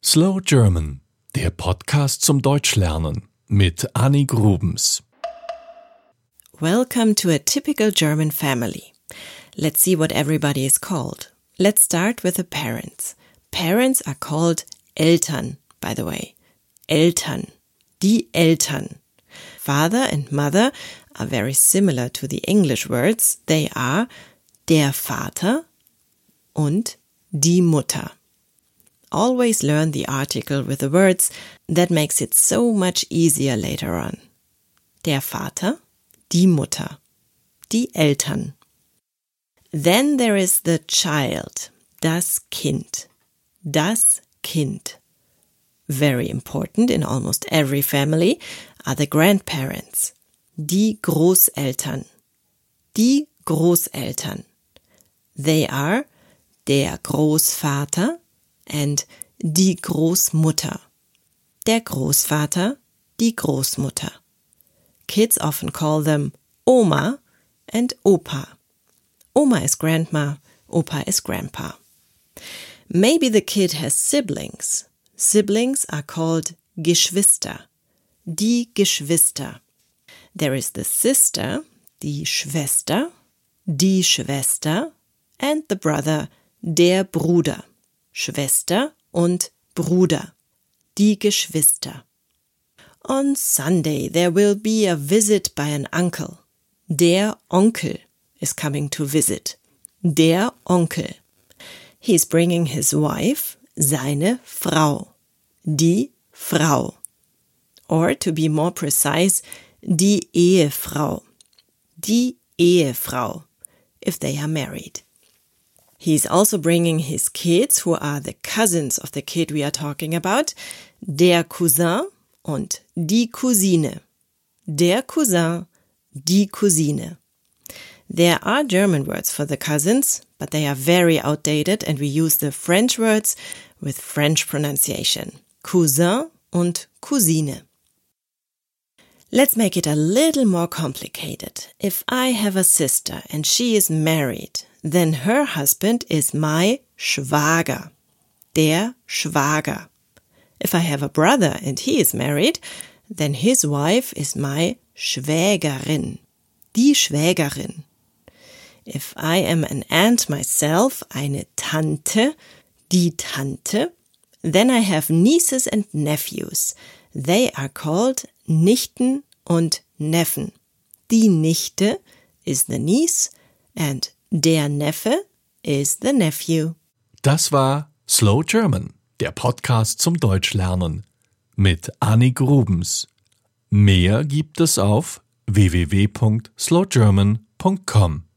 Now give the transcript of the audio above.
Slow German, der Podcast zum Deutschlernen mit Annie Grubens. Welcome to a typical German family. Let's see what everybody is called. Let's start with the parents. Parents are called Eltern, by the way. Eltern. Die Eltern. Father and mother are very similar to the English words. They are der Vater und die Mutter. Always learn the article with the words. That makes it so much easier later on. Der Vater, die Mutter, die Eltern. Then there is the child, das Kind, das Kind. Very important in almost every family are the grandparents, die Großeltern, die Großeltern. They are der Großvater, and die Großmutter. Der Großvater, die Großmutter. Kids often call them Oma and Opa. Oma is grandma, Opa is grandpa. Maybe the kid has siblings. Siblings are called Geschwister. Die Geschwister. There is the sister, die Schwester, die Schwester, and the brother, der Bruder. Schwester und Bruder, die Geschwister. On Sunday there will be a visit by an uncle. Der Onkel is coming to visit. Der Onkel. He's bringing his wife, seine Frau. Die Frau. Or to be more precise, die Ehefrau. Die Ehefrau, if they are married. He's also bringing his kids, who are the cousins of the kid we are talking about, der Cousin und die Cousine. Der Cousin, die Cousine. There are German words for the cousins, but they are very outdated and we use the French words with French pronunciation. Cousin und Cousine. Let's make it a little more complicated. If I have a sister and she is married, then her husband is my Schwager. Der Schwager. If I have a brother and he is married, then his wife is my Schwägerin. Die Schwägerin. If I am an aunt myself, eine Tante, die Tante, then I have nieces and nephews. They are called Nichten und Neffen. Die Nichte is the niece and der Neffe is the nephew. Das war Slow German, der Podcast zum Deutschlernen mit Annie Grubens. Mehr gibt es auf www.slowgerman.com.